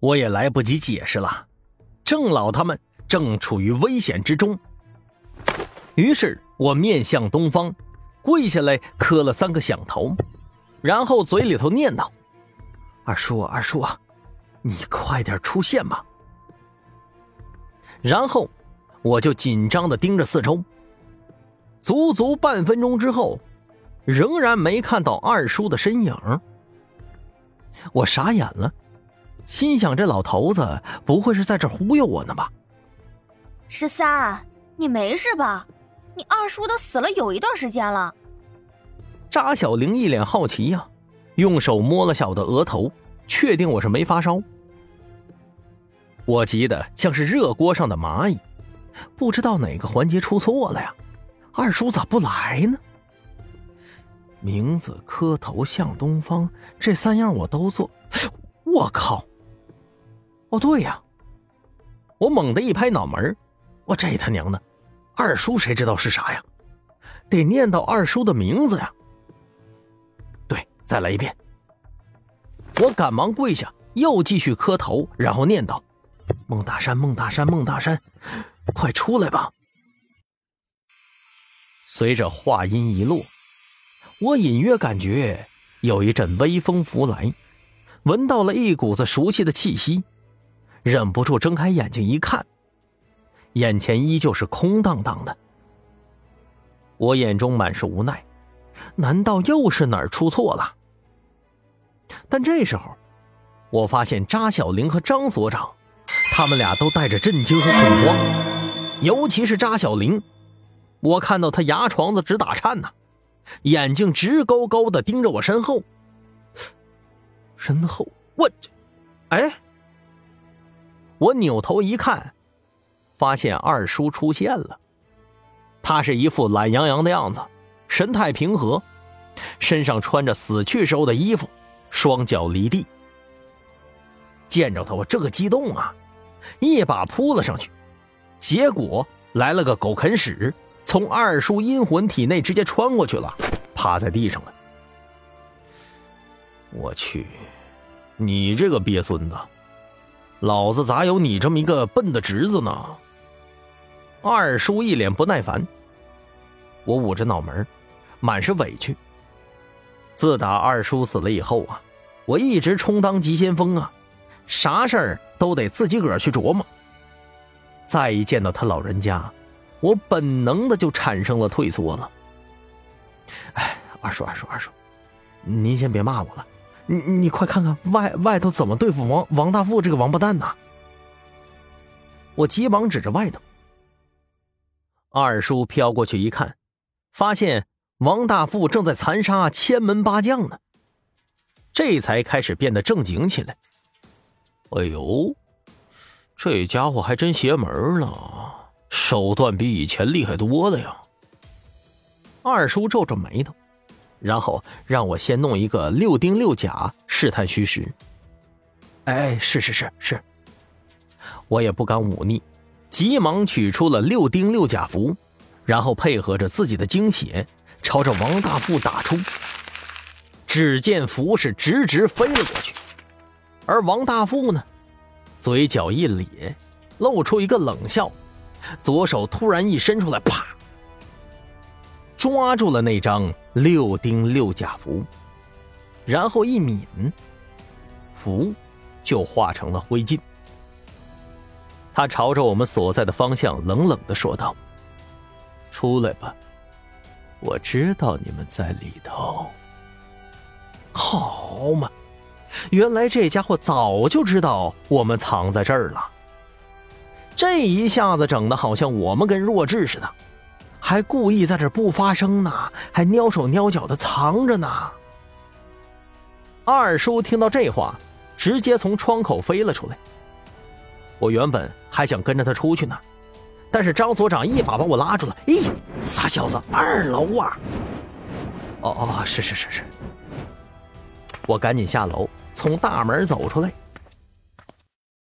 我也来不及解释了，郑老他们正处于危险之中。于是我面向东方，跪下来磕了三个响头，然后嘴里头念叨：“二叔，二叔啊，你快点出现吧。”然后我就紧张的盯着四周。足足半分钟之后，仍然没看到二叔的身影。我傻眼了，心想：这老头子不会是在这忽悠我呢吧？十三，你没事吧？你二叔都死了有一段时间了。扎小玲一脸好奇呀，用手摸了下我的额头，确定我是没发烧。我急得像是热锅上的蚂蚁，不知道哪个环节出错了呀？二叔咋不来呢？名字、磕头、向东方，这三样我都做。我靠！哦，对呀，我猛地一拍脑门我这他娘的！二叔谁知道是啥呀？得念到二叔的名字呀。对，再来一遍。我赶忙跪下，又继续磕头，然后念道：“孟大山，孟大山，孟大山，快出来吧！”随着话音一落，我隐约感觉有一阵微风拂来，闻到了一股子熟悉的气息，忍不住睁开眼睛一看。眼前依旧是空荡荡的，我眼中满是无奈，难道又是哪儿出错了？但这时候，我发现扎小玲和张所长，他们俩都带着震惊和恐慌，尤其是扎小玲，我看到他牙床子直打颤呢，眼睛直勾勾的盯着我身后。身后，我，哎，我扭头一看。发现二叔出现了，他是一副懒洋洋的样子，神态平和，身上穿着死去时候的衣服，双脚离地。见着他，我这个激动啊，一把扑了上去，结果来了个狗啃屎，从二叔阴魂体内直接穿过去了，趴在地上了。我去，你这个鳖孙子，老子咋有你这么一个笨的侄子呢？二叔一脸不耐烦，我捂着脑门，满是委屈。自打二叔死了以后啊，我一直充当急先锋啊，啥事儿都得自己个儿去琢磨。再一见到他老人家，我本能的就产生了退缩了。哎，二叔，二叔，二叔，您先别骂我了，你你快看看外外头怎么对付王王大富这个王八蛋呢？我急忙指着外头。二叔飘过去一看，发现王大富正在残杀千门八将呢，这才开始变得正经起来。哎呦，这家伙还真邪门了，手段比以前厉害多了呀！二叔皱着眉头，然后让我先弄一个六丁六甲试探虚实。哎，是是是是，我也不敢忤逆。急忙取出了六丁六甲符，然后配合着自己的精血，朝着王大富打出。只见符是直直飞了过去，而王大富呢，嘴角一咧，露出一个冷笑，左手突然一伸出来，啪，抓住了那张六丁六甲符，然后一抿，符就化成了灰烬。他朝着我们所在的方向冷冷的说道：“出来吧，我知道你们在里头。”好嘛，原来这家伙早就知道我们藏在这儿了。这一下子整的好像我们跟弱智似的，还故意在这不发声呢，还蹑手蹑脚的藏着呢。二叔听到这话，直接从窗口飞了出来。我原本还想跟着他出去呢，但是张所长一把把我拉住了。咦，傻小子，二楼啊！哦哦，是是是是。我赶紧下楼，从大门走出来。